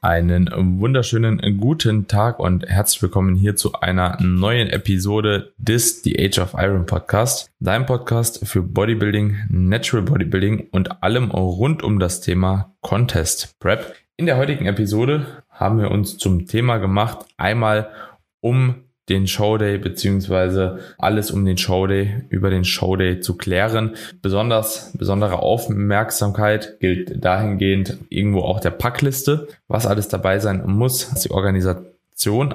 Einen wunderschönen guten Tag und herzlich willkommen hier zu einer neuen Episode des The Age of Iron Podcast, dein Podcast für Bodybuilding, Natural Bodybuilding und allem rund um das Thema Contest Prep. In der heutigen Episode haben wir uns zum Thema gemacht, einmal um den Showday beziehungsweise alles um den Showday über den Showday zu klären. Besonders besondere Aufmerksamkeit gilt dahingehend irgendwo auch der Packliste, was alles dabei sein muss, die Organisation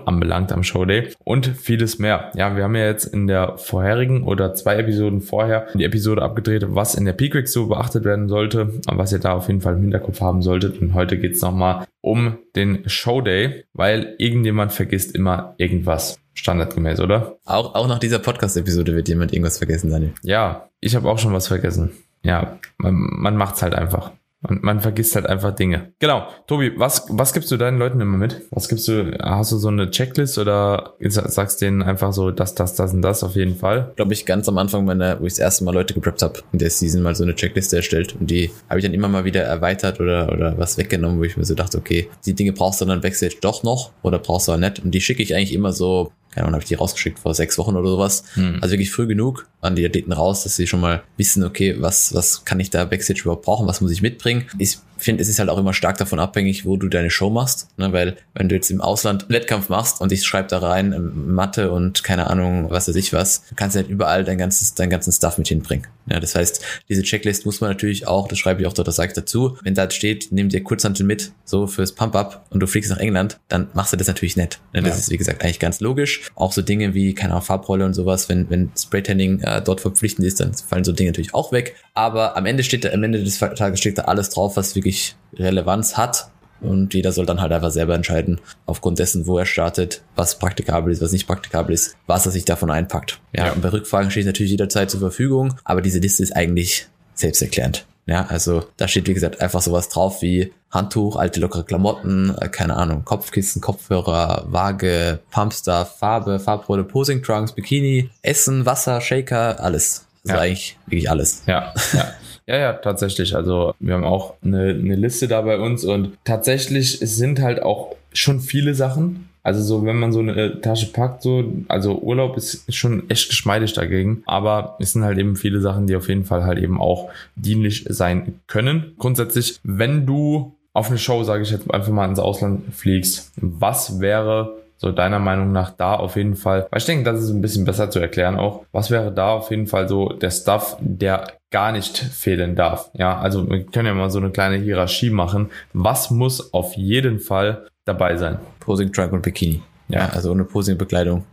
anbelangt am Showday und vieles mehr. Ja, wir haben ja jetzt in der vorherigen oder zwei Episoden vorher die Episode abgedreht, was in der Peak Week so beachtet werden sollte und was ihr da auf jeden Fall im Hinterkopf haben solltet. Und heute geht's nochmal um den Showday, weil irgendjemand vergisst immer irgendwas. Standardgemäß, oder? Auch, auch nach dieser Podcast-Episode wird jemand irgendwas vergessen, Daniel. Ja, ich habe auch schon was vergessen. Ja, man, man macht's halt einfach. Und man vergisst halt einfach Dinge. Genau. Tobi, was, was gibst du deinen Leuten immer mit? Was gibst du? Hast du so eine Checklist oder sagst denen einfach so das, das, das und das auf jeden Fall? Glaube ich, ganz am Anfang meiner, wo ich das erste Mal Leute gepreppt habe, in der Season mal so eine Checkliste erstellt. Und die habe ich dann immer mal wieder erweitert oder, oder was weggenommen, wo ich mir so dachte, okay, die Dinge brauchst du dann Backstage doch noch oder brauchst du auch nicht. Und die schicke ich eigentlich immer so keine Ahnung, habe ich die rausgeschickt vor sechs Wochen oder sowas. Hm. Also wirklich früh genug an die Athleten raus, dass sie schon mal wissen, okay, was, was kann ich da Backstage überhaupt brauchen, was muss ich mitbringen. Ich finde, es ist halt auch immer stark davon abhängig, wo du deine Show machst, ne? weil wenn du jetzt im Ausland Wettkampf machst und ich schreibe da rein ähm, Mathe und keine Ahnung, was weiß ich was, kannst du halt überall dein ganzes, deinen ganzen Stuff mit hinbringen. Ja, das heißt, diese Checklist muss man natürlich auch, das schreibe ich auch dort, das sage ich dazu, wenn da steht, nimm dir Kurzhantel mit, so fürs Pump-Up und du fliegst nach England, dann machst du das natürlich nicht. Ne? Das ja. ist, wie gesagt, eigentlich ganz logisch. Auch so Dinge wie, keine Ahnung, Farbrolle und sowas, wenn, wenn Spraytanning äh, dort verpflichtend ist, dann fallen so Dinge natürlich auch weg. Aber am Ende steht da, am Ende des Tages steht da alles drauf, was wirklich Relevanz hat. Und jeder soll dann halt einfach selber entscheiden, aufgrund dessen, wo er startet, was praktikabel ist, was nicht praktikabel ist, was er sich davon einpackt. Ja, ja. und bei Rückfragen steht natürlich jederzeit zur Verfügung, aber diese Liste ist eigentlich selbsterklärend. Ja, also da steht, wie gesagt, einfach sowas drauf wie Handtuch, alte lockere Klamotten, äh, keine Ahnung, Kopfkissen, Kopfhörer, Waage, Pumpstuff, Farbe, Farbrolle, Posing Trunks, Bikini, Essen, Wasser, Shaker, alles. Also ja. eigentlich wirklich alles. Ja, ja. Ja, ja, tatsächlich. Also wir haben auch eine, eine Liste da bei uns und tatsächlich sind halt auch schon viele Sachen. Also so, wenn man so eine Tasche packt, so, also Urlaub ist schon echt geschmeidig dagegen. Aber es sind halt eben viele Sachen, die auf jeden Fall halt eben auch dienlich sein können. Grundsätzlich, wenn du auf eine Show, sage ich jetzt einfach mal ins Ausland fliegst, was wäre so deiner Meinung nach da auf jeden Fall, weil ich denke, das ist ein bisschen besser zu erklären auch, was wäre da auf jeden Fall so der Stuff, der gar nicht fehlen darf. Ja, also wir können ja mal so eine kleine Hierarchie machen. Was muss auf jeden Fall dabei sein? Posing Trunk und Bikini. Ja, also ohne Posing-Bekleidung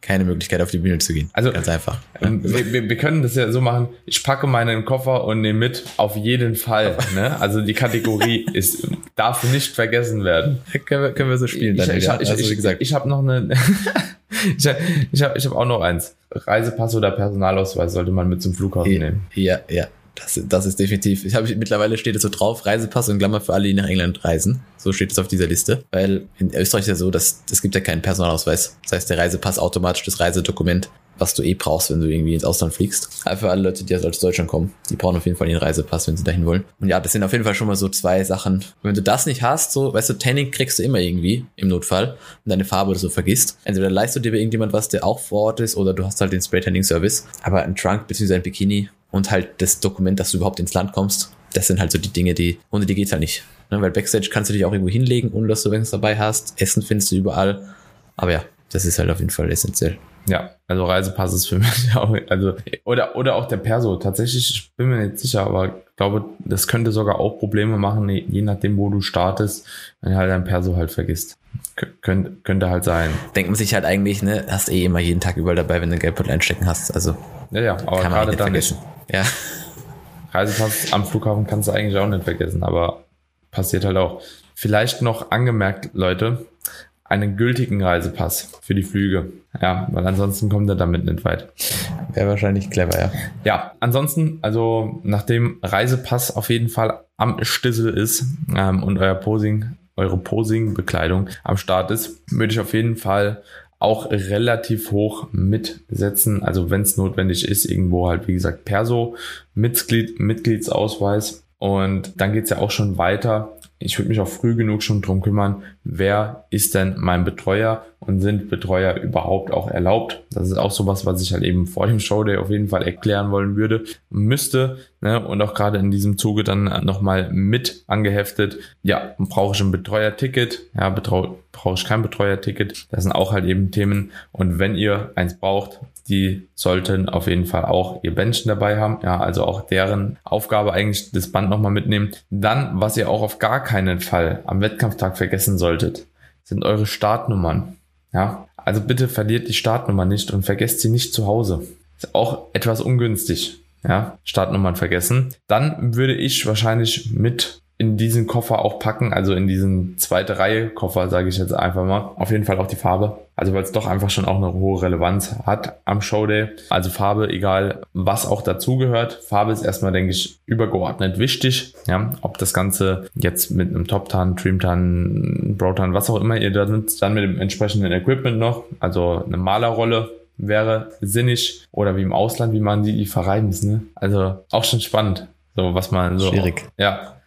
keine Möglichkeit auf die Bühne zu gehen. Also ganz einfach. Ähm, wir, wir, wir, können das ja so machen. Ich packe meinen Koffer und nehme mit. Auf jeden Fall. Ne? Also die Kategorie ist darf nicht vergessen werden. können, wir, können wir so spielen ich, dann. Ich, ich, also, wie gesagt, ich habe noch eine. ich habe ich hab, ich hab auch noch eins. Reisepass oder Personalausweis sollte man mit zum Flughafen ja, nehmen. Ja, ja. Das, das ist definitiv. Ich habe mittlerweile steht es so drauf, Reisepass und Klammer für alle, die nach England reisen. So steht es auf dieser Liste. Weil in Österreich ist ja so, dass es gibt ja keinen Personalausweis. Das heißt, der Reisepass automatisch das Reisedokument, was du eh brauchst, wenn du irgendwie ins Ausland fliegst. Aber für alle Leute, die aus Deutschland kommen, die brauchen auf jeden Fall den Reisepass, wenn sie dahin wollen. Und ja, das sind auf jeden Fall schon mal so zwei Sachen. Wenn du das nicht hast, so, weißt du, Tanning kriegst du immer irgendwie im Notfall und deine Farbe oder so vergisst. Entweder leistest du dir irgendjemand was, der auch vor Ort ist, oder du hast halt den Spray Tanning Service. Aber ein Trunk bzw. ein Bikini und halt das Dokument, dass du überhaupt ins Land kommst. Das sind halt so die Dinge, die, ohne die geht's halt nicht. Ne? Weil Backstage kannst du dich auch irgendwo hinlegen, ohne dass du irgendwas dabei hast. Essen findest du überall. Aber ja, das ist halt auf jeden Fall essentiell. Ja, also Reisepass ist für mich auch, also, oder, oder auch der Perso. Tatsächlich, ich bin mir nicht sicher, aber glaube, das könnte sogar auch Probleme machen, je nachdem, wo du startest, wenn du halt dein Perso halt vergisst. Könnte, könnte halt sein. Denkt man sich halt eigentlich, ne, hast eh immer jeden Tag überall dabei, wenn du Geldbeutel einstecken hast. Also, ja, ja, aber gerade dann vergessen. Ja. Reisepass am Flughafen kannst du eigentlich auch nicht vergessen, aber passiert halt auch. Vielleicht noch angemerkt, Leute, einen gültigen Reisepass für die Flüge. Ja, weil ansonsten kommt er damit nicht weit. Wäre wahrscheinlich clever, ja. Ja, ansonsten, also nachdem Reisepass auf jeden Fall am Stissel ist ähm, und euer Posing, eure Posing-Bekleidung am Start ist, würde ich auf jeden Fall auch relativ hoch mitsetzen. Also wenn es notwendig ist, irgendwo halt, wie gesagt, Perso, Mitglied, Mitgliedsausweis. Und dann geht's ja auch schon weiter ich würde mich auch früh genug schon drum kümmern, wer ist denn mein Betreuer und sind Betreuer überhaupt auch erlaubt. Das ist auch sowas, was ich halt eben vor dem Showday auf jeden Fall erklären wollen würde, müsste. Ne? Und auch gerade in diesem Zuge dann nochmal mit angeheftet. Ja, brauche ich ein Betreuerticket? Ja, brauche ich kein Betreuerticket? Das sind auch halt eben Themen. Und wenn ihr eins braucht, die sollten auf jeden Fall auch ihr Bändchen dabei haben. Ja, also auch deren Aufgabe eigentlich das Band nochmal mitnehmen. Dann, was ihr auch auf gar keinen Fall am Wettkampftag vergessen solltet, sind eure Startnummern. Ja, also bitte verliert die Startnummer nicht und vergesst sie nicht zu Hause. Ist auch etwas ungünstig. Ja, Startnummern vergessen. Dann würde ich wahrscheinlich mit in diesen Koffer auch packen, also in diesen zweite Reihe Koffer, sage ich jetzt einfach mal. Auf jeden Fall auch die Farbe. Also weil es doch einfach schon auch eine hohe Relevanz hat am Showday. Also Farbe, egal was auch dazugehört. Farbe ist erstmal, denke ich, übergeordnet wichtig. Ja, ob das Ganze jetzt mit einem Top-Tan, Dream-Tan, Bro-Tan, was auch immer ihr da nutzt, dann mit dem entsprechenden Equipment noch. Also eine Malerrolle wäre sinnig oder wie im Ausland, wie man die verreiben ist. Ne? Also auch schon spannend. So, was man so. Schwierig. Ja,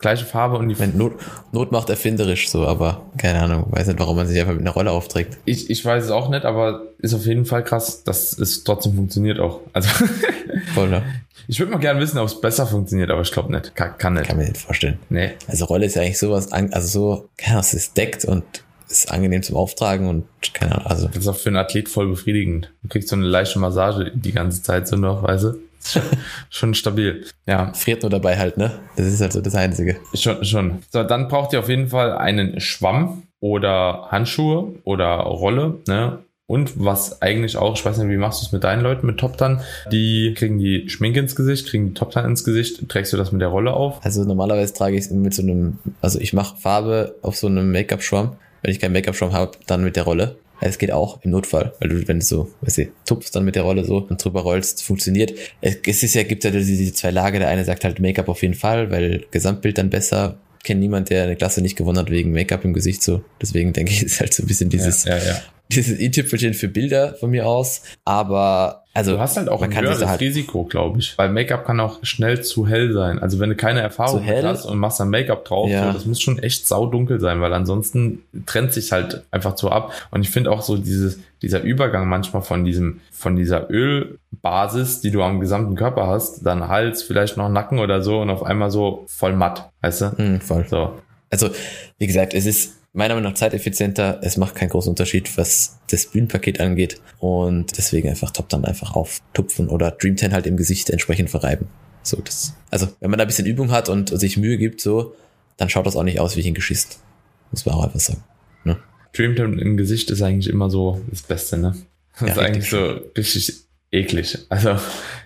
gleiche Farbe und die Meine, Not, Not macht erfinderisch so, aber keine Ahnung, weiß nicht, warum man sich einfach mit einer Rolle aufträgt. Ich, ich weiß es auch nicht, aber ist auf jeden Fall krass, dass es trotzdem funktioniert auch. Also Voll, ne? ich würde mal gerne wissen, ob es besser funktioniert, aber ich glaube nicht. Kann, kann nicht. Kann mir nicht vorstellen. Nee. Also Rolle ist ja eigentlich sowas, also so, keine Ahnung, es ist deckt und ist angenehm zum Auftragen und keine Ahnung, also Das ist auch für einen Athlet voll befriedigend. Du kriegst so eine leichte Massage die ganze Zeit so noch, weißt du? Schon, schon stabil. Ja, friert nur dabei halt, ne? Das ist halt so das Einzige. Schon, schon. So, dann braucht ihr auf jeden Fall einen Schwamm oder Handschuhe oder Rolle, ne? Und was eigentlich auch, ich weiß nicht, wie machst du es mit deinen Leuten, mit Top Tan? Die kriegen die Schminke ins Gesicht, kriegen die Top Tan ins Gesicht. Trägst du das mit der Rolle auf? Also normalerweise trage ich es mit so einem, also ich mache Farbe auf so einem Make-up-Schwamm. Wenn ich keinen Make-up-Schwamm habe, dann mit der Rolle. Es geht auch im Notfall, weil du, wenn du so, weißt du, tupfst dann mit der Rolle so und drüber rollst, funktioniert. Es, ist ja, gibt ja diese, diese zwei Lager. Der eine sagt halt Make-up auf jeden Fall, weil Gesamtbild dann besser. Kennt niemand, der eine Klasse nicht gewonnen hat wegen Make-up im Gesicht so. Deswegen denke ich, ist halt so ein bisschen dieses, ja, ja, ja. Dieses i-Tüpfelchen für Bilder von mir aus. Aber, also, Du hast halt auch ein höheres halt, Risiko, glaube ich. Weil Make-up kann auch schnell zu hell sein. Also wenn du keine Erfahrung Zu hast und machst dann Make-up drauf, Ja. so, das muss schon echt saudunkel sein, weil ansonsten trennt sich halt einfach so ab. Und ich finde auch so dieses, dieser Übergang manchmal von diesem, von dieser Ölbasis, die du am gesamten Körper hast, dann Hals, vielleicht noch Nacken oder so und auf einmal so voll matt, weißt du? hm, voll. So. Also, wie gesagt, es ist meiner Meinung nach zeiteffizienter. Es macht keinen großen Unterschied, was das Bühnenpaket angeht. Und deswegen einfach Top dann einfach auftupfen oder Dream 10 halt im Gesicht entsprechend verreiben. So, das, also, wenn man da ein bisschen Übung hat und sich Mühe gibt, so, dann schaut das auch nicht aus wie ein Geschiss. Muss man auch einfach sagen. Ne? Dreamtime im Gesicht ist eigentlich immer so das Beste, ne? Das Ja, ist eigentlich so richtig eklig. Also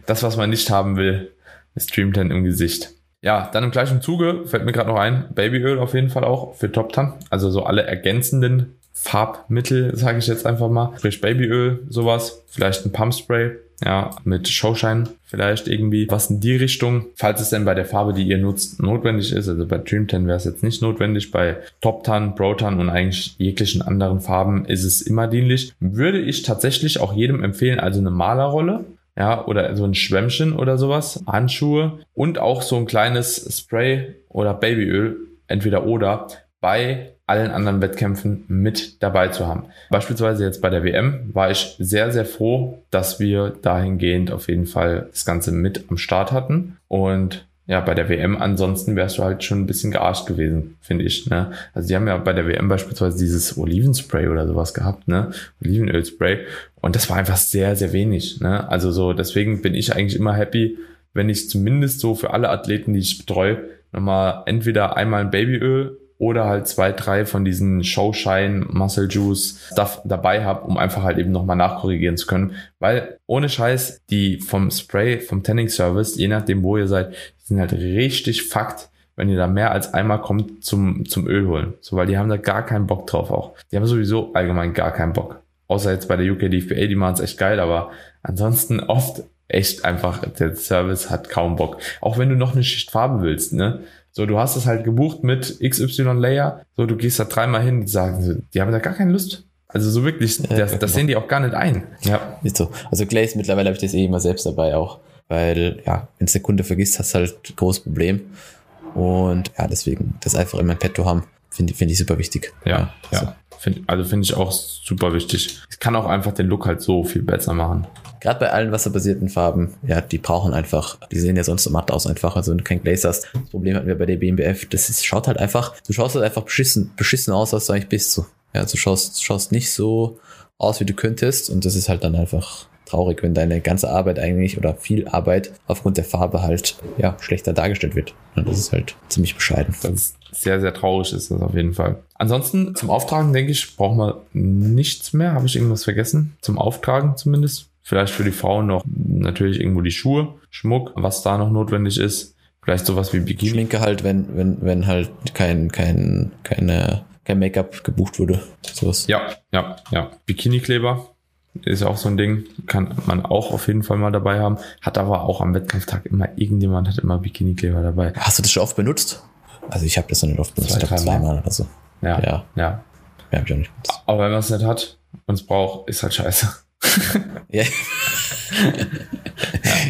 das, was man nicht haben will, ist Dreamtime im Gesicht. Ja, dann im gleichen Zuge fällt mir gerade noch ein, Babyöl auf jeden Fall auch für Top Tan. Also so alle ergänzenden Farbmittel, sage ich jetzt einfach mal. Sprich Babyöl, sowas. Vielleicht ein Pumpspray, ja, mit Showshine vielleicht irgendwie. Was in die Richtung, falls es denn bei der Farbe, die ihr nutzt, notwendig ist. Also bei Dream 10 wäre es jetzt nicht notwendig. Bei Top Tan, Pro Tan und eigentlich jeglichen anderen Farben ist es immer dienlich. Würde ich tatsächlich auch jedem empfehlen, also eine Malerrolle. Ja, oder so ein Schwämmchen oder sowas, Handschuhe und auch so ein kleines Spray oder Babyöl, entweder oder, bei allen anderen Wettkämpfen mit dabei zu haben. Beispielsweise jetzt bei der WM war ich sehr, sehr froh, dass wir dahingehend auf jeden Fall das Ganze mit am Start hatten. Und ja, bei der WM ansonsten wärst du halt schon ein bisschen gearscht gewesen, finde ich. Ne? Also die haben ja bei der WM beispielsweise dieses Olivenspray oder sowas gehabt, ne? Olivenölspray. Und das war einfach sehr, sehr wenig. Ne? Also so, deswegen bin ich eigentlich immer happy, wenn ich zumindest so für alle Athleten, die ich betreue, nochmal entweder einmal ein Babyöl oder halt zwei, drei von diesen Showshine, Muscle Juice Stuff dabei habe, um einfach halt eben nochmal nachkorrigieren zu können. Weil ohne Scheiß, die vom Spray, vom Tanning Service, je nachdem wo ihr seid, sind halt richtig Fakt, wenn ihr da mehr als einmal kommt zum, zum Öl holen. So, weil die haben da gar keinen Bock drauf auch. Die haben sowieso allgemein gar keinen Bock. Außer jetzt bei der UK DFBA, die machen es echt geil, aber ansonsten oft echt einfach, der Service hat kaum Bock. Auch wenn du noch eine Schicht Farbe willst, ne? So, du hast es halt gebucht mit XY Layer. So, du gehst da dreimal hin, die sagen, die haben da gar keine Lust. Also so wirklich, das, das sehen die auch gar nicht ein. Ja. Ist so. Also Glaze mittlerweile habe ich das eh immer selbst dabei auch. Weil, ja, wenn es der Kunde vergisst, hast du halt ein großes Problem. Und ja, deswegen das einfach immer im Petto haben, finde find ich super wichtig. Ja, also. ja. Find, also finde ich auch super wichtig. Es kann auch einfach den Look halt so viel besser machen. Gerade bei allen wasserbasierten Farben, ja, die brauchen einfach, die sehen ja sonst so matt aus einfach. Also kein Glaze hast, das Problem hatten wir bei der BMBF, das ist, schaut halt einfach, du schaust halt einfach beschissen, beschissen aus, als du eigentlich bist. So. Ja, du schaust, schaust nicht so aus, wie du könntest und das ist halt dann einfach traurig, wenn deine ganze Arbeit eigentlich oder viel Arbeit aufgrund der Farbe halt ja schlechter dargestellt wird. Und das ist halt ziemlich bescheiden. Das ist sehr, sehr traurig ist das auf jeden Fall. Ansonsten zum Auftragen, denke ich, brauchen wir nichts mehr. Habe ich irgendwas vergessen? Zum Auftragen zumindest. Vielleicht für die Frauen noch natürlich irgendwo die Schuhe, Schmuck, was da noch notwendig ist. Vielleicht sowas wie Bikini. Schminke halt, wenn, wenn, wenn halt kein, kein, keine, kein Make-up gebucht wurde. Sowas. Ja, ja, ja. Bikini-Kleber ist auch so ein Ding. Kann man auch auf jeden Fall mal dabei haben. Hat aber auch am Wettkampftag immer, irgendjemand hat immer Bikini-Kleber dabei. Hast du das schon oft benutzt? Also ich habe das noch nicht oft benutzt, Zwei, ich glaube zweimal oder so. Ja, Ja. ja. ja. Ja, hab ich auch nicht benutzt. Aber wenn man es nicht hat und es braucht, ist halt scheiße. Ja.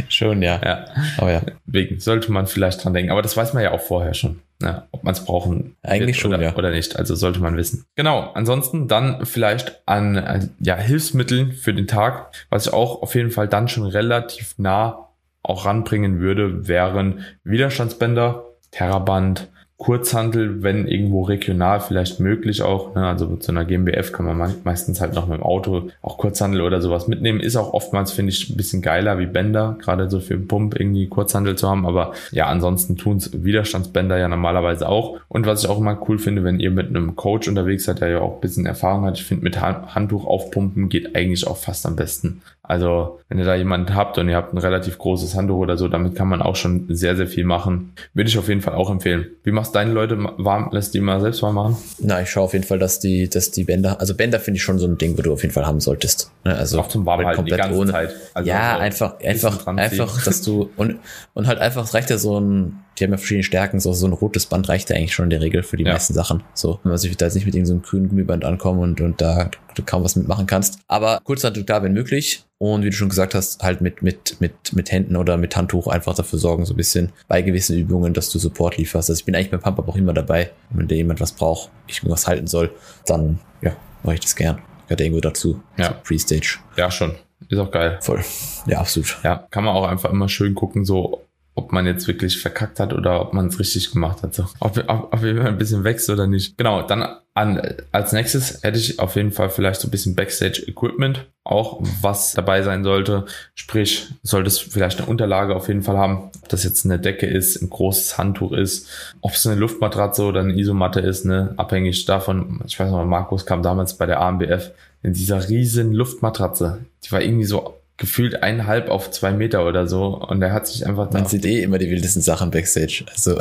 Schon, ja. Ja. Aber ja. Deswegen sollte man vielleicht dran denken. Aber das weiß man ja auch vorher schon. Ja, ob man es brauchen Eigentlich schon, oder, ja. oder nicht. Also sollte man wissen. Genau. Ansonsten dann vielleicht an äh, ja, Hilfsmitteln für den Tag, was ich auch auf jeden Fall dann schon relativ nah auch ranbringen würde, wären Widerstandsbänder, Terraband, Kurzhandel, wenn irgendwo regional vielleicht möglich auch. Ne? Also zu einer GmbF kann man me- meistens halt noch mit dem Auto auch Kurzhandel oder sowas mitnehmen. Ist auch oftmals, finde ich, ein bisschen geiler wie Bänder, gerade so für Pump irgendwie Kurzhandel zu haben. Aber ja, ansonsten tun's Widerstandsbänder ja normalerweise auch. Und was ich auch immer cool finde, wenn ihr mit einem Coach unterwegs seid, der ja auch ein bisschen Erfahrung hat, ich finde, mit Han- Handtuch aufpumpen geht eigentlich auch fast am besten. Also, wenn ihr da jemanden habt und ihr habt ein relativ großes Handtuch oder so, damit kann man auch schon sehr, sehr viel machen. Würde ich auf jeden Fall auch empfehlen. Wie machst deine Leute warm? Lässt die mal selbst warm machen? Na, ich schaue auf jeden Fall, dass die, dass die Bänder, also Bänder finde ich schon so ein Ding, wo du auf jeden Fall haben solltest. Ne, Also Auch zum Warmhalten die komplett ganze ohne. Zeit. Also ja, einfach, einfach, einfach, dass du und und halt einfach reicht ja so ein, die haben ja verschiedene Stärken, so so ein rotes Band reicht ja eigentlich schon in der Regel für die Ja. meisten Sachen. So, wenn man sich da jetzt nicht mit irgendeinem so grünen Gummiband ankommen und und da du kaum was mitmachen kannst. Aber Kurzhandtuch da, wenn möglich. Und wie du schon gesagt hast, halt mit mit mit mit Händen oder mit Handtuch einfach dafür sorgen, so ein bisschen bei gewissen Übungen, dass du Support lieferst. Also ich bin eigentlich beim Pump auch immer dabei, wenn da jemand was braucht, ich irgendwas halten soll, dann ja, mache ich das gern. Gehört irgendwo dazu. Ja. So Pre-Stage. Ja, schon. Ist auch geil. Voll. Ja, absolut. Ja, kann man auch einfach immer schön gucken, so ob man jetzt wirklich verkackt hat oder ob man es richtig gemacht hat. So. Ob, ob, ob jemand ein bisschen wächst oder nicht. Genau, dann an, als nächstes hätte ich auf jeden Fall vielleicht so ein bisschen Backstage-Equipment, auch was dabei sein sollte. Sprich, solltest vielleicht eine Unterlage auf jeden Fall haben. Ob das jetzt eine Decke ist, ein großes Handtuch ist, ob es eine Luftmatratze oder eine Isomatte ist, ne? abhängig davon. Ich weiß noch, Markus kam damals bei der AMBF in dieser riesen Luftmatratze. Die war irgendwie so gefühlt eineinhalb auf zwei Meter oder so. Und der hat sich einfach. Man sieht eh immer die wildesten Sachen backstage. Also,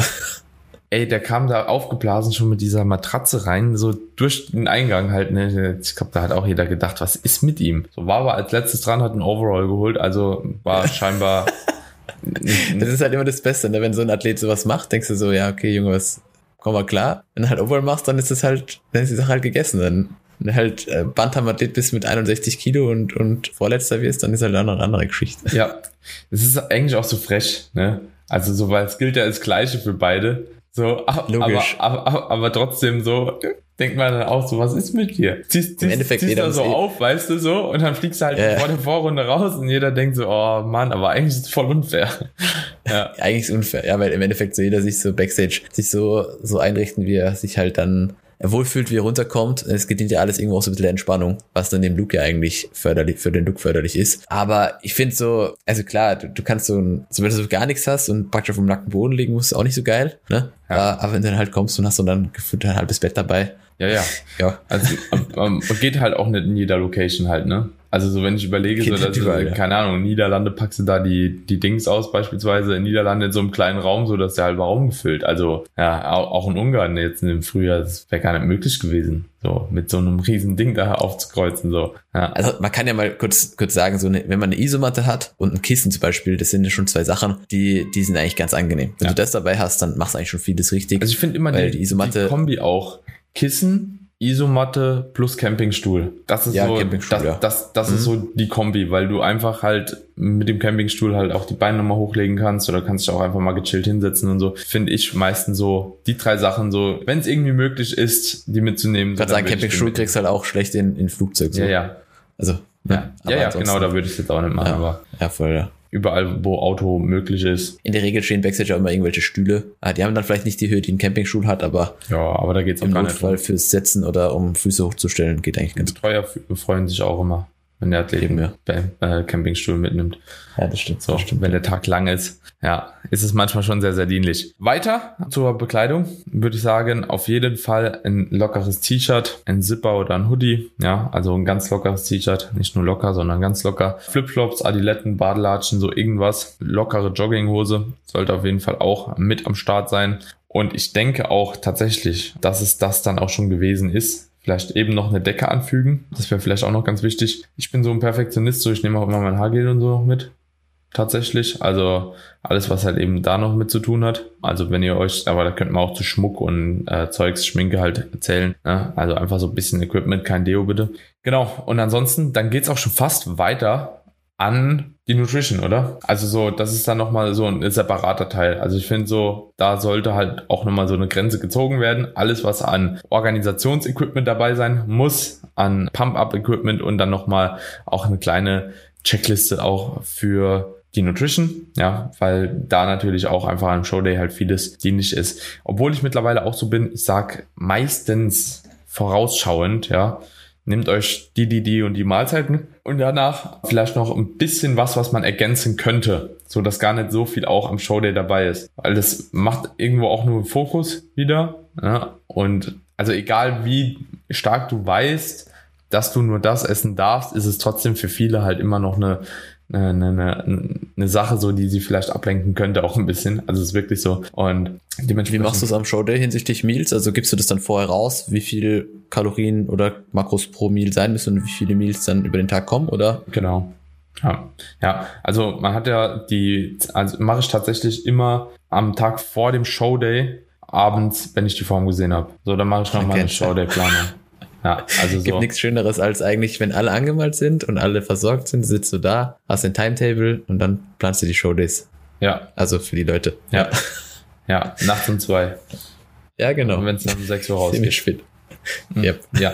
Ey, der kam da aufgeblasen schon mit dieser Matratze rein, so durch den Eingang halt, ne. Ich glaube, da hat auch jeder gedacht, was ist mit ihm? So war aber als letztes dran, hat ein Overall geholt, also war scheinbar. das ist halt immer das Beste, ne? wenn so ein Athlet sowas macht, denkst du so, ja, okay, Junge, was, komm mal klar. Wenn du halt Overall machst, dann ist es halt, dann ist die Sache halt gegessen. Dann, wenn halt äh, Bantam-Athlet bist mit 61 Kilo und, und Vorletzter wirst, dann ist halt eine andere, Geschichte. ja, es ist eigentlich auch so frech, ne? Also so, weil es gilt ja das Gleiche für beide. So, a- Logisch. Aber, aber, aber trotzdem so, denkt man dann auch so, was ist mit dir? Ziehst, ziehst, Endeffekt, ziehst jeder da so eh- auf, weißt du so, und dann fliegst du halt Ja. vor der Vorrunde raus und jeder denkt so, oh Mann, aber eigentlich ist es voll unfair. Ja. Eigentlich ist es unfair, ja, weil im Endeffekt so jeder sich so Backstage sich so, so einrichten, wie er sich halt dann wohlfühlt, wie er runterkommt. Es gedient ja alles irgendwo auch so ein bisschen der Entspannung, was dann dem Look ja eigentlich förderlich, für den Look förderlich ist. Aber ich finde so, also klar, du, du kannst so, ein, so wenn du so gar nichts hast und praktisch auf dem nackten Boden liegen musst, ist auch nicht so geil, ne? Ja. Aber wenn du dann halt kommst und hast so dann gefühlt ein halbes Bett dabei, Ja, ja. ja, Also ähm, ähm, geht halt auch nicht in jeder Location halt, ne? Also so wenn ich überlege, Geht so dass nicht überall, du, ja. keine Ahnung, in Niederlande packst du da die, die Dings aus, beispielsweise in Niederlande in so einem kleinen Raum, so dass der halt Raum gefüllt. Also ja, auch, auch in Ungarn jetzt im Frühjahr, das wäre gar nicht möglich gewesen, so mit so einem riesen Ding da aufzukreuzen. So. Ja. Also man kann ja mal kurz, kurz sagen, so eine, wenn man eine Isomatte hat und ein Kissen zum Beispiel, das sind ja schon zwei Sachen, die, die sind eigentlich ganz angenehm. Wenn Ja. du das dabei hast, dann machst du eigentlich schon vieles richtig. Also ich finde immer die, die Isomatte- die Kombi auch Kissen, Isomatte plus Campingstuhl. Das ist Ja, so, Campingstuhl, das, ja. das, das ist so die Kombi, weil du einfach halt mit dem Campingstuhl halt auch die Beine nochmal hochlegen kannst oder kannst dich auch einfach mal gechillt hinsetzen und so. Finde ich meistens so die drei Sachen so, wenn es irgendwie möglich ist, die mitzunehmen. Ich kann so, dann sagen, Campingstuhl kriegst halt auch schlecht in, in Flugzeug. So. Ja, ja. Also, Ja, aber ja, ja genau, da würde ich es jetzt auch nicht machen, aber ja, voll, ja. Überall, wo Auto möglich ist. In der Regel stehen Backstage auch immer irgendwelche Stühle. Ah, die haben dann vielleicht nicht die Höhe, die ein Campingstuhl hat, aber Ja, aber da geht's auch im. Notfall fürs Setzen oder um Füße hochzustellen geht eigentlich ganz Betreuer f- freuen sich auch immer, wenn der Athlet Eben, einen äh, Campingstuhl mitnimmt. Ja, das stimmt. So, wenn der Tag lang ist, ja, ist es manchmal schon sehr, sehr dienlich. Weiter zur Bekleidung würde ich sagen, auf jeden Fall ein lockeres T-Shirt, ein Zipper oder ein Hoodie. Ja, also ein ganz lockeres T-Shirt, nicht nur locker, sondern ganz locker. Flipflops, Adiletten, Badelatschen, so irgendwas. Lockere Jogginghose sollte auf jeden Fall auch mit am Start sein. Und ich denke auch tatsächlich, dass es das dann auch schon gewesen ist. Vielleicht eben noch eine Decke anfügen. Das wäre vielleicht auch noch ganz wichtig. Ich bin so ein Perfektionist, so ich nehme auch immer mein Haargel und so noch mit tatsächlich. Also alles, was halt eben da noch mit zu tun hat. Also wenn ihr euch, aber da könnt man auch zu Schmuck und äh, Zeugs, Schminke halt erzählen. Ne? Also einfach so ein bisschen Equipment, kein Deo bitte. Genau. Und ansonsten, dann geht's auch schon fast weiter an die Nutrition, oder? Also so, das ist dann nochmal so ein separater Teil. Also ich finde so, da sollte halt auch nochmal so eine Grenze gezogen werden. Alles, was an Organisationsequipment dabei sein muss, an Pump-Up-Equipment und dann nochmal auch eine kleine Checkliste auch für die Nutrition, ja, weil da natürlich auch einfach am Showday halt vieles dienlich ist. Obwohl ich mittlerweile auch so bin, ich sag meistens vorausschauend, ja, nehmt euch die, die, die und die Mahlzeiten und danach vielleicht noch ein bisschen was, was man ergänzen könnte, so dass gar nicht so viel auch am Showday dabei ist, weil das macht irgendwo auch nur Fokus wieder, ja, und also egal wie stark du weißt, dass du nur das essen darfst, ist es trotzdem für viele halt immer noch eine, eine, eine, eine Sache, so die sie vielleicht ablenken könnte, auch ein bisschen. Also es ist wirklich so. Und Wie dementsprechend. machst du es am Showday hinsichtlich Meals? Also gibst du das dann vorher raus, wie viel Kalorien oder Makros pro Meal sein müssen und wie viele Meals dann über den Tag kommen, oder? Genau. Ja, ja, also man hat ja die, also mache ich tatsächlich immer am Tag vor dem Showday abends, wenn ich die Form gesehen habe. So, dann mache ich nochmal eine. Showday-Planung. Ja, also Gibt so. nichts Schöneres als eigentlich, wenn alle angemalt sind und alle versorgt sind, sitzt du da, hast ein Timetable und dann planst du die Showdays. Ja, Also für die Leute. ja. Ja, nachts um zwei. Ja, genau. Und wenn es dann um sechs Uhr rausgeht. Ziemlich fit. Yep. Ja,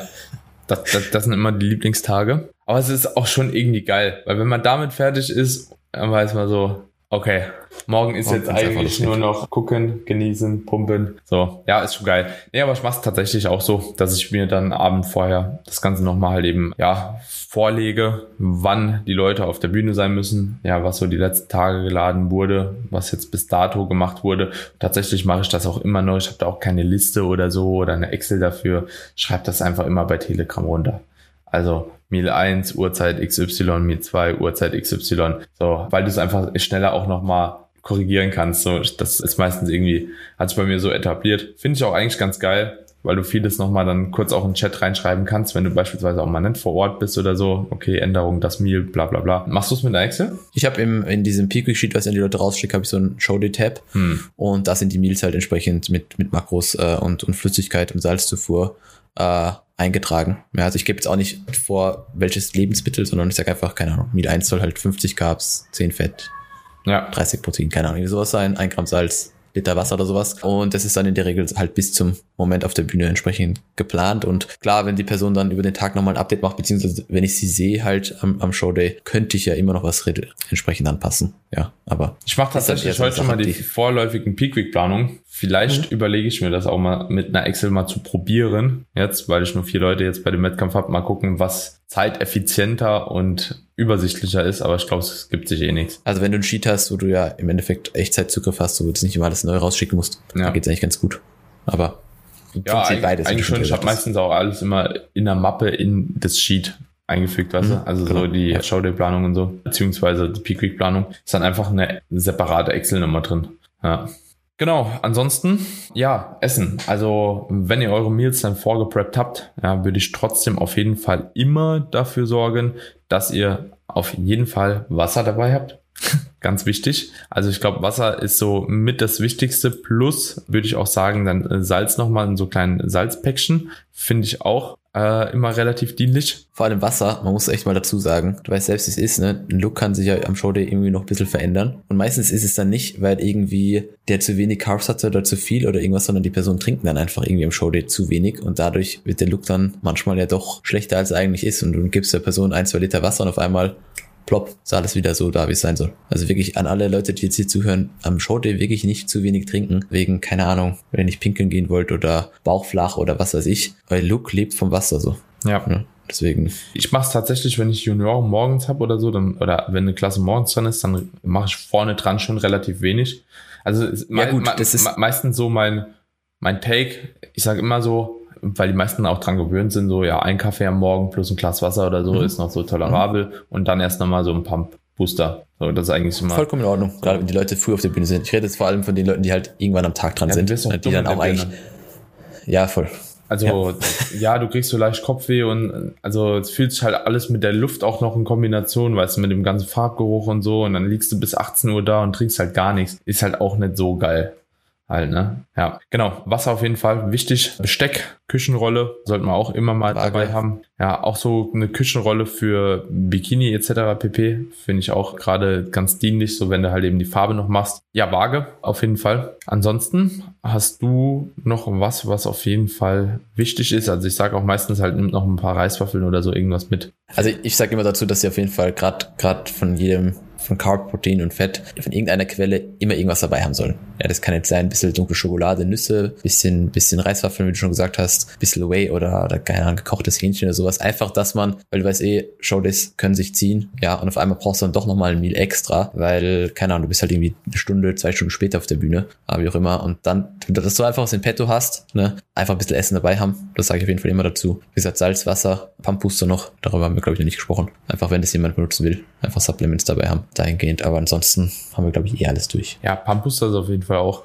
das, das, das sind immer die Lieblingstage. Aber es ist auch schon irgendwie geil, weil wenn man damit fertig ist, dann weiß man so, okay, morgen ist Morgen jetzt kann's einfach eigentlich nur noch gucken, genießen, pumpen. So, ja, ist schon geil. Nee, aber ich mach's tatsächlich auch so, dass ich mir dann Abend vorher das Ganze nochmal halt eben, ja, vorlege, wann die Leute auf der Bühne sein müssen, ja, was so die letzten Tage geladen wurde, was jetzt bis dato gemacht wurde. Tatsächlich mache ich das auch immer noch. Ich habe da auch keine Liste oder so oder eine Excel dafür. Schreibe das einfach immer bei Telegram runter. Also Meal 1, Uhrzeit XY, Meal 2, Uhrzeit XY. So, weil du es einfach schneller auch nochmal korrigieren kannst. So, das ist meistens irgendwie, hat sich bei mir so etabliert. Finde ich auch eigentlich ganz geil, weil du vieles nochmal dann kurz auch in den Chat reinschreiben kannst, wenn du beispielsweise auch mal nicht vor Ort bist oder so. Okay, Änderung, das Meal, bla bla bla. Machst du es mit einer Excel? Ich habe in diesem Peak Sheet, was ich an die Leute rausschicke, habe ich so einen Showday-Tab Hm. und da sind die Meals halt entsprechend mit, mit Makros äh, und, und Flüssigkeit und Salzzufuhr äh, eingetragen. Ja, also ich gebe jetzt auch nicht vor, welches Lebensmittel, sondern ich sage einfach, keine Ahnung, Meal 1 soll halt 50 Carbs, 10 Fett, Ja. 30 Protein, keine Ahnung, sowas sein, 1 Gramm Salz, Liter Wasser oder sowas. Und das ist dann in der Regel halt bis zum Moment auf der Bühne entsprechend geplant. Und klar, wenn die Person dann über den Tag nochmal ein Update macht, beziehungsweise wenn ich sie sehe halt am, am Showday, könnte ich ja immer noch was re- entsprechend anpassen. Ja, aber Ich mache tatsächlich heute schon mal die die- vorläufigen Peak Vielleicht überlege ich mir das auch mal mit einer Excel mal zu probieren. Jetzt, weil ich nur vier Leute jetzt bei dem Wettkampf habe, mal gucken, was zeiteffizienter und übersichtlicher ist. Aber ich glaube, es gibt sich eh nichts. Also wenn du einen Sheet hast, wo du ja im Endeffekt Echtzeitzugriff hast, wo du jetzt nicht immer alles neu rausschicken musst, Ja. dann geht's eigentlich ganz gut. Aber Ja, eigentlich, beides eigentlich schon. Ich habe meistens auch alles immer in der Mappe in das Sheet eingefügt, weißt Mhm, du? Also genau, so die ja. Showday-Planung und so, beziehungsweise die Peak Week-Planung, ist dann einfach eine separate Excel-Nummer drin. Ja. Genau, ansonsten, ja, Essen. Also, wenn ihr eure Meals dann vorgepreppt habt, ja, würde ich trotzdem auf jeden Fall immer dafür sorgen, dass ihr auf jeden Fall Wasser dabei habt. Ganz wichtig. Also ich glaube, Wasser ist so mit das Wichtigste. Plus würde ich auch sagen, dann äh, Salz nochmal in so kleinen Salzpäckchen. Finde ich auch äh, immer relativ dienlich. Vor allem Wasser, man muss echt mal dazu sagen, du weißt selbst, wie es ist, ne? Ein Look kann sich ja am Showday irgendwie noch ein bisschen verändern. Und meistens ist es dann nicht, weil irgendwie der zu wenig Carbs hatte oder zu viel oder irgendwas, sondern die Person trinkt dann einfach irgendwie am Showday zu wenig und dadurch wird der Look dann manchmal ja doch schlechter, als er eigentlich ist. Und du gibst der Person ein, zwei Liter Wasser und auf einmal plopp, ist alles wieder so da, wie es sein soll. Also wirklich an alle Leute, die jetzt hier zuhören, am Showday wirklich nicht zu wenig trinken, wegen, keine Ahnung, wenn ihr nicht pinkeln gehen wollt oder Bauchflach oder was weiß ich. Euer Look lebt vom Wasser so. Ja. Ja, deswegen. Ich mache es tatsächlich, wenn ich Junior morgens habe oder so, dann, oder wenn eine Klasse morgens dran ist, dann mache ich vorne dran schon relativ wenig. Also es- Ja, gut, me- das ist- me- meistens so mein, mein Take, ich sage immer so, weil die meisten auch dran gewöhnt sind, so ja, ein Kaffee am Morgen plus ein Glas Wasser oder so Mhm. ist noch so tolerabel und dann erst nochmal so ein Pump Booster. So, das ist eigentlich immer. Vollkommen in Ordnung, gerade wenn die Leute früh auf der Bühne sind. Ich rede jetzt vor allem von den Leuten, die halt irgendwann am Tag dran Ja, sind. doch die dann auch eigentlich. Ja, voll. Also ja. du kriegst so leicht Kopfweh und also es fühlt sich halt alles mit der Luft auch noch in Kombination, weißt du, mit dem ganzen Farbgeruch und so und dann liegst du bis 18 Uhr da und trinkst halt gar nichts. Ist halt auch nicht so geil. Halt, ne? Ja, genau. Wasser auf jeden Fall wichtig. Besteck, Küchenrolle sollten wir auch immer mal Waage. dabei haben. Ja, auch so eine Küchenrolle für Bikini etc. pp. Finde ich auch gerade ganz dienlich, so wenn du halt eben die Farbe noch machst. Ja, Waage auf jeden Fall. Ansonsten hast du noch was, was auf jeden Fall wichtig ist. Also ich sage auch meistens halt, nimm noch ein paar Reiswaffeln oder so irgendwas mit. Also ich sage immer dazu, dass sie auf jeden Fall gerade gerade von jedem von Carb, Protein und Fett von irgendeiner Quelle immer irgendwas dabei haben sollen. Ja, das kann jetzt sein, ein bisschen dunkle Schokolade, Nüsse, bisschen bisschen Reiswaffeln, wie du schon gesagt hast, ein bisschen Whey oder, oder keine Ahnung, gekochtes Hähnchen oder sowas. Einfach, dass man, weil du weißt eh, Showdays können sich ziehen, ja, und auf einmal brauchst du dann doch nochmal ein Meal extra, weil, keine Ahnung, du bist halt irgendwie eine Stunde, zwei Stunden später auf der Bühne, aber wie auch immer. Und dann, dass du einfach was in petto hast, ne, einfach ein bisschen Essen dabei haben, das sage ich auf jeden Fall immer dazu. Wie gesagt, Salz, Wasser, Pumpbooster noch, darüber haben wir, glaube ich, noch nicht gesprochen. Einfach, wenn das jemand benutzen will, einfach Supplements dabei haben, dahingehend. Aber ansonsten haben wir, glaube ich, eh alles durch. Ja, Pampuster ist auf jeden Fall auch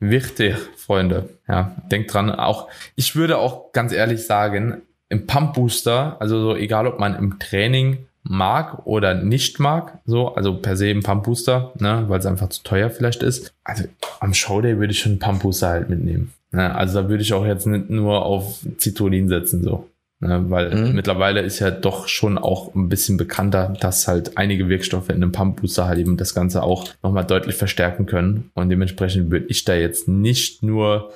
wichtig, Freunde. Ja, denkt dran, auch, ich würde auch ganz ehrlich sagen, im Pump Booster, also so egal ob man im Training mag oder nicht mag, so, also per se ein Pump Booster, ne, weil es einfach zu teuer vielleicht ist. Also am Showday würde ich schon einen Pump Booster halt mitnehmen. Ne? Also da würde ich auch jetzt nicht nur auf Citrullin setzen, so. Ne? Weil Mhm. mittlerweile ist ja doch schon auch ein bisschen bekannter, dass halt einige Wirkstoffe in einem Pump Booster halt eben das Ganze auch nochmal deutlich verstärken können. Und dementsprechend würde ich da jetzt nicht nur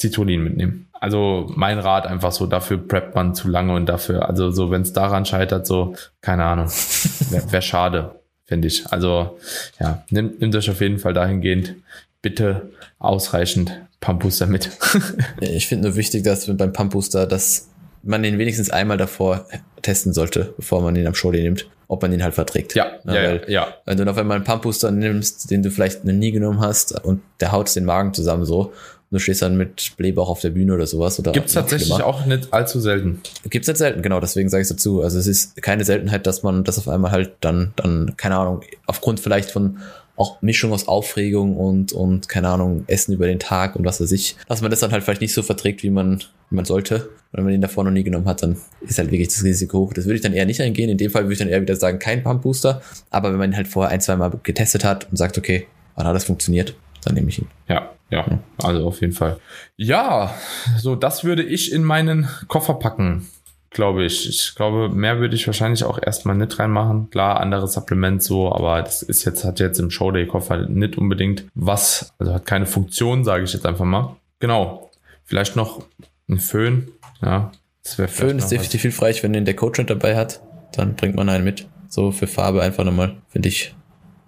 Citrullin mitnehmen. Also mein Rat einfach so, dafür preppt man zu lange und dafür, also so, wenn es daran scheitert, so, keine Ahnung, wäre wär schade, finde ich. Also ja, nimmt, nimmt euch auf jeden Fall dahingehend bitte ausreichend Pampuster mit. Ich finde nur wichtig, dass wir beim Pump Booster, dass man den wenigstens einmal davor testen sollte, bevor man ihn am Showday nimmt, ob man ihn halt verträgt. ja, Ja, ja, weil- ja. Wenn du auf einmal einen Pump Booster nimmst, den du vielleicht noch nie genommen hast und der haut den Magen zusammen so, und du stehst dann mit Blähbauch auf der Bühne oder sowas. Oder Gibt's noch tatsächlich schlimmer. auch nicht allzu selten. Gibt's nicht selten, genau, deswegen sage ich dazu. Also es ist keine Seltenheit, dass man das auf einmal halt dann, dann, keine Ahnung, aufgrund vielleicht von auch Mischung aus Aufregung und, und, keine Ahnung, Essen über den Tag und was weiß ich, dass man das dann halt vielleicht nicht so verträgt, wie man, wie man sollte. Wenn man den davor noch nie genommen hat, dann ist halt wirklich das Risiko hoch. Das würde ich dann eher nicht eingehen. In dem Fall würde ich dann eher wieder sagen, kein Pump Booster. Aber wenn man ihn halt vorher ein, zwei Mal getestet hat und sagt, okay, wann hat das funktioniert, dann nehme ich ihn. Ja, ja, also auf jeden Fall. Ja, so das würde ich in meinen Koffer packen, glaube ich. Ich glaube, mehr würde ich wahrscheinlich auch erstmal nicht reinmachen. Klar, andere Supplements so, aber das ist jetzt, hat jetzt im Showday-Koffer nicht unbedingt was, also hat keine Funktion, sage ich jetzt einfach mal. Genau. Vielleicht noch ein Föhn, ja. Das wäre Föhn ist definitiv hilfreich, wenn den der Coach mit dabei hat, dann bringt man einen mit. So für Farbe einfach nochmal, finde ich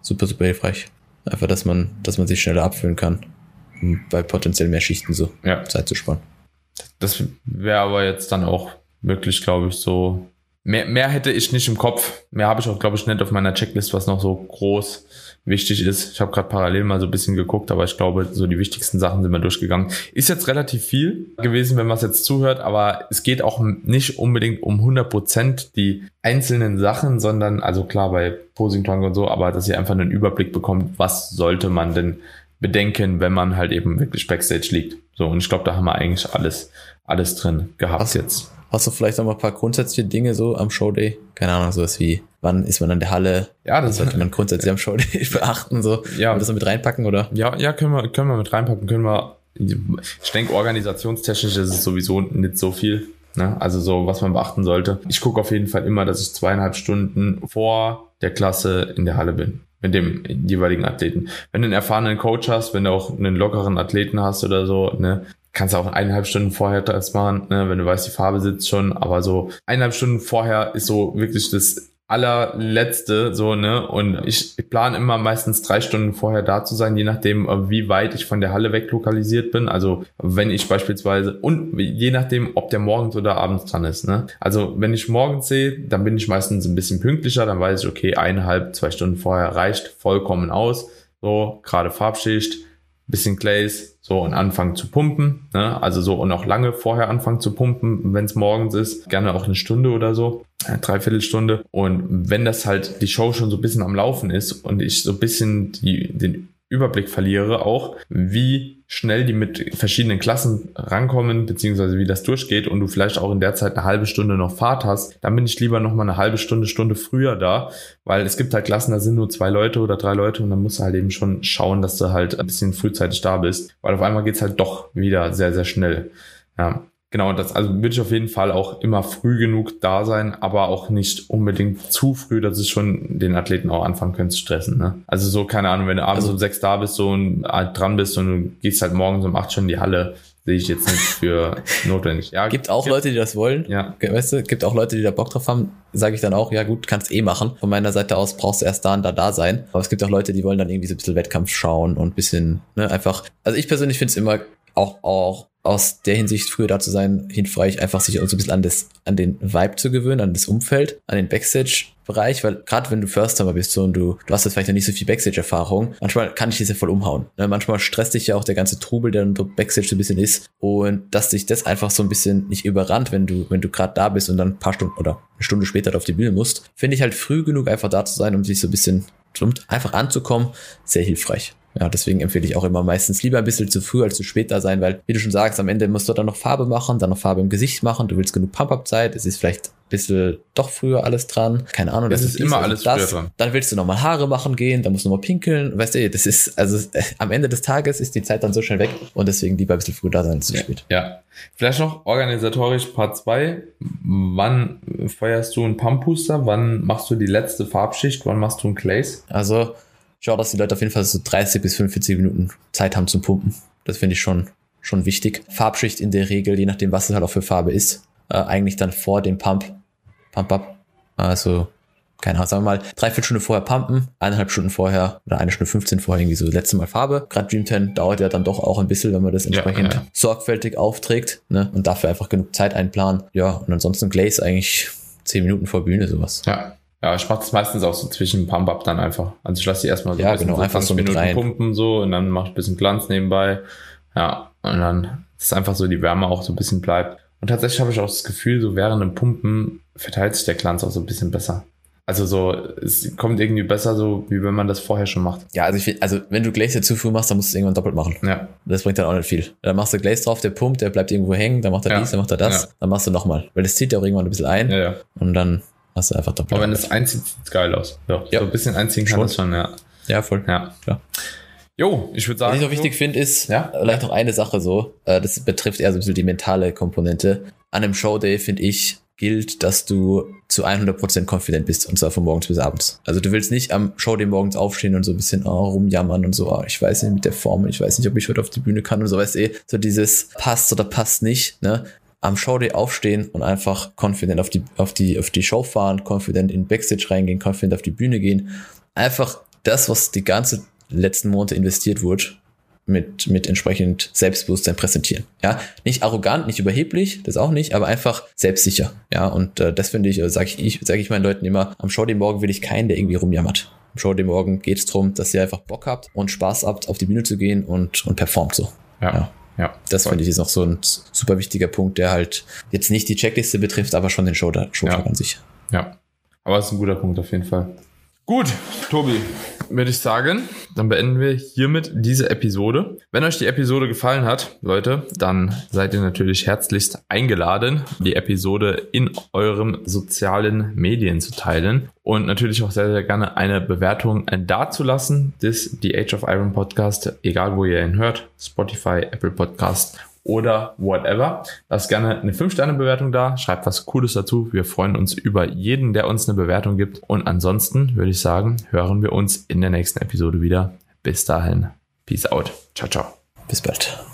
super, super hilfreich. Einfach, dass man, dass man sich schneller abfüllen kann. Um bei potenziell mehr Schichten so Ja, Zeit zu sparen. das wäre aber jetzt dann auch wirklich, glaube ich, so. Mehr, mehr hätte ich nicht im Kopf. Mehr habe ich auch, glaube ich, nicht auf meiner Checklist, was noch so groß wichtig ist. Ich habe gerade parallel mal so ein bisschen geguckt, aber ich glaube, so die wichtigsten Sachen sind wir durchgegangen. Ist jetzt relativ viel gewesen, wenn man es jetzt zuhört, aber es geht auch nicht unbedingt um 100 Prozent die einzelnen Sachen, sondern, also klar bei Posing Trunk und so, aber dass ihr einfach einen Überblick bekommt, was sollte man denn bedenken, wenn man halt eben wirklich Backstage liegt. So, und ich glaube, da haben wir eigentlich alles, alles drin gehabt Was? jetzt. Hast du vielleicht noch mal ein paar grundsätzliche Dinge so am Showday? Keine Ahnung, sowas wie, wann ist man an der Halle? Ja, das sollte man grundsätzlich am Showday beachten, so? Ja. Wir das mit reinpacken, oder? Ja, ja, können wir, können wir mit reinpacken, können wir. Ich denke, organisationstechnisch ist es sowieso nicht so viel. Ne? Also so, was man beachten sollte. Ich gucke auf jeden Fall immer, dass ich zweieinhalb Stunden vor der Klasse in der Halle bin. Mit dem jeweiligen Athleten. Wenn du einen erfahrenen Coach hast, wenn du auch einen lockeren Athleten hast oder so, ne, kannst du auch eineinhalb Stunden vorher das machen, ne, wenn du weißt, die Farbe sitzt schon, aber so eineinhalb Stunden vorher ist so wirklich das allerletzte, so, ne? Und ich, plane immer meistens drei Stunden vorher da zu sein, je nachdem, äh, wie weit ich von der Halle weg lokalisiert bin. Also wenn ich beispielsweise und je nachdem, ob der morgens oder abends dran ist, ne? Also wenn ich morgens sehe, dann bin ich meistens ein bisschen pünktlicher, dann weiß ich, okay, eineinhalb, zwei Stunden vorher reicht vollkommen aus. So, gerade Farbschicht, bisschen Glaze, so und anfangen zu pumpen. Ne? Also so und auch lange vorher anfangen zu pumpen, wenn es morgens ist. Gerne auch eine Stunde oder so, eine Dreiviertelstunde. Und wenn das halt die Show schon so ein bisschen am Laufen ist und ich so ein bisschen die, den Überblick verliere, auch wie schnell die mit verschiedenen Klassen rankommen, beziehungsweise wie das durchgeht und du vielleicht auch in der Zeit eine halbe Stunde noch Fahrt hast, dann bin ich lieber noch mal eine halbe Stunde, Stunde früher da, weil es gibt halt Klassen, da sind nur zwei Leute oder drei Leute und dann musst du halt eben schon schauen, dass du halt ein bisschen frühzeitig da bist, weil auf einmal geht's halt doch wieder sehr, sehr schnell. Ja. Genau, das also würde ich auf jeden Fall auch immer früh genug da sein, aber auch nicht unbedingt zu früh, dass es schon den Athleten auch anfangen können zu stressen. Ne? Also so, keine Ahnung, wenn du abends Also- um sechs da bist so und halt dran bist und du gehst halt morgens um acht schon in die Halle, sehe ich jetzt nicht für notwendig. Ja, Gibt auch Leute, die das wollen. Ja, Weißt du, gibt auch Leute, die da Bock drauf haben, sage ich dann auch, ja gut, kannst eh machen. Von meiner Seite aus brauchst du erst da und da da sein. Aber es gibt auch Leute, die wollen dann irgendwie so ein bisschen Wettkampf schauen und ein bisschen, ne, einfach. Also ich persönlich finde es immer auch, auch aus der Hinsicht früher da zu sein, hilfreich, einfach sich so ein bisschen an das, an den Vibe zu gewöhnen, an das Umfeld, an den Backstage-Bereich, weil gerade wenn du First-Timer bist so, und du, du hast jetzt vielleicht noch nicht so viel Backstage-Erfahrung, manchmal kann ich das ja voll umhauen. Ne? Manchmal stresst dich ja auch der ganze Trubel, der dann Backstage so ein bisschen ist und dass dich das einfach so ein bisschen nicht überrannt, wenn du, wenn du gerade da bist und dann ein paar Stunden oder eine Stunde später auf die Bühne musst, finde ich halt früh genug einfach da zu sein, um sich so ein bisschen einfach anzukommen, sehr hilfreich. Ja, deswegen empfehle ich auch immer meistens lieber ein bisschen zu früh als zu spät da sein, weil, wie du schon sagst, am Ende musst du dann noch Farbe machen, dann noch Farbe im Gesicht machen, du willst genug Pump-Up-Zeit, es ist vielleicht ein bisschen doch früher alles dran, keine Ahnung. Es das ist immer das alles das. dran. Dann willst du nochmal Haare machen gehen, dann musst du nochmal pinkeln, weißt du, das ist, also äh, am Ende des Tages ist die Zeit dann so schnell weg und deswegen lieber ein bisschen früh da sein als zu spät. ja. Vielleicht noch organisatorisch Part 2. Wann feuerst du einen Pump-Booster? Wann machst du die letzte Farbschicht? Wann machst du einen Glaze? Also, schau, dass die Leute auf jeden Fall so 30 bis 45 Minuten Zeit haben zum Pumpen. Das finde ich schon, schon wichtig. Farbschicht in der Regel, je nachdem, was es halt auch für Farbe ist, äh, eigentlich dann vor dem Pump, Pump-Up. Also, keine Ahnung, sagen wir mal, dreiviertel Stunde vorher pumpen, eineinhalb Stunden vorher oder eine Stunde 15 vorher irgendwie so das letzte Mal Farbe. Gerade Dream 10 dauert ja dann doch auch ein bisschen, wenn man das Ja, entsprechend ja. sorgfältig aufträgt, ne? Und dafür einfach genug Zeit einplanen. Ja, und ansonsten Glaze eigentlich 10 Minuten vor Bühne, sowas. Ja. Ja, ich mache das meistens auch so zwischen Pump-Up dann einfach. Also ich lasse die erstmal so Ja, ein bisschen genau, so einfach 20 so mit Minuten rein. pumpen so und dann mache ich ein bisschen Glanz nebenbei. Ja, und dann ist einfach so die Wärme auch so ein bisschen bleibt. Und tatsächlich habe ich auch das Gefühl, so während dem Pumpen verteilt sich der Glanz auch so ein bisschen besser. Also so, es kommt irgendwie besser so, wie wenn man das vorher schon macht. Ja, also ich find, also wenn du Glaze zu früh machst, dann musst du es irgendwann doppelt machen. Ja, Das bringt dann auch nicht viel. Dann machst du Glaze drauf, der pumpt, der bleibt irgendwo hängen, dann macht er Ja. dies, dann macht er das, Ja. dann machst du nochmal. Weil das zieht ja auch irgendwann ein bisschen ein ja, ja. und dann hast du einfach doppelt. Aber wenn es einzieht, sieht's geil aus. Ja, Ja. So ein bisschen einziehen kann Schon. das schon, ja. ja, voll. Ja. Klar. Jo, ich würde Was sagen. ich noch wichtig finde, ist Ja. vielleicht noch eine Sache so, äh, das betrifft eher so ein bisschen die mentale Komponente. An einem Showday, finde ich, gilt, dass du zu 100% confident bist und zwar von morgens bis abends. Also du willst nicht am Showday morgens aufstehen und so ein bisschen oh, rumjammern und so, oh, ich weiß nicht mit der Form, ich weiß nicht, ob ich heute auf die Bühne kann und so, weißt du, eh, so dieses passt oder passt nicht, ne? Am Showday aufstehen und einfach confident auf die, auf die, auf die Show fahren, confident in Backstage reingehen, confident auf die Bühne gehen. Einfach das, was die ganze letzten Monate investiert wurde, mit, mit entsprechend Selbstbewusstsein präsentieren. Ja, nicht arrogant, nicht überheblich, das auch nicht, aber einfach selbstsicher. Ja, und äh, das finde ich, äh, sage ich, sage ich meinen Leuten immer, am Show Morgen will ich keinen, der irgendwie rumjammert. Am Show Morgen geht es darum, dass ihr einfach Bock habt und Spaß habt, auf die Bühne zu gehen und, und performt so. Ja. Ja. Ja. Das finde ich ist noch so ein super wichtiger Punkt, der halt jetzt nicht die Checkliste betrifft, aber schon den Showtag Ja. an sich. Ja, aber es ist ein guter Punkt auf jeden Fall. Gut, Tobi, würde ich sagen, dann beenden wir hiermit diese Episode. Wenn euch die Episode gefallen hat, Leute, dann seid ihr natürlich herzlichst eingeladen, die Episode in eurem sozialen Medien zu teilen und natürlich auch sehr, sehr gerne eine Bewertung dazulassen des The Age of Iron Podcast, egal wo ihr ihn hört, Spotify, Apple Podcast oder whatever. Lasst gerne eine 5-Sterne-Bewertung da, schreibt was Cooles dazu. Wir freuen uns über jeden, der uns eine Bewertung gibt. Und ansonsten würde ich sagen, hören wir uns in der nächsten Episode wieder. Bis dahin, Peace out. Ciao, ciao. Bis bald.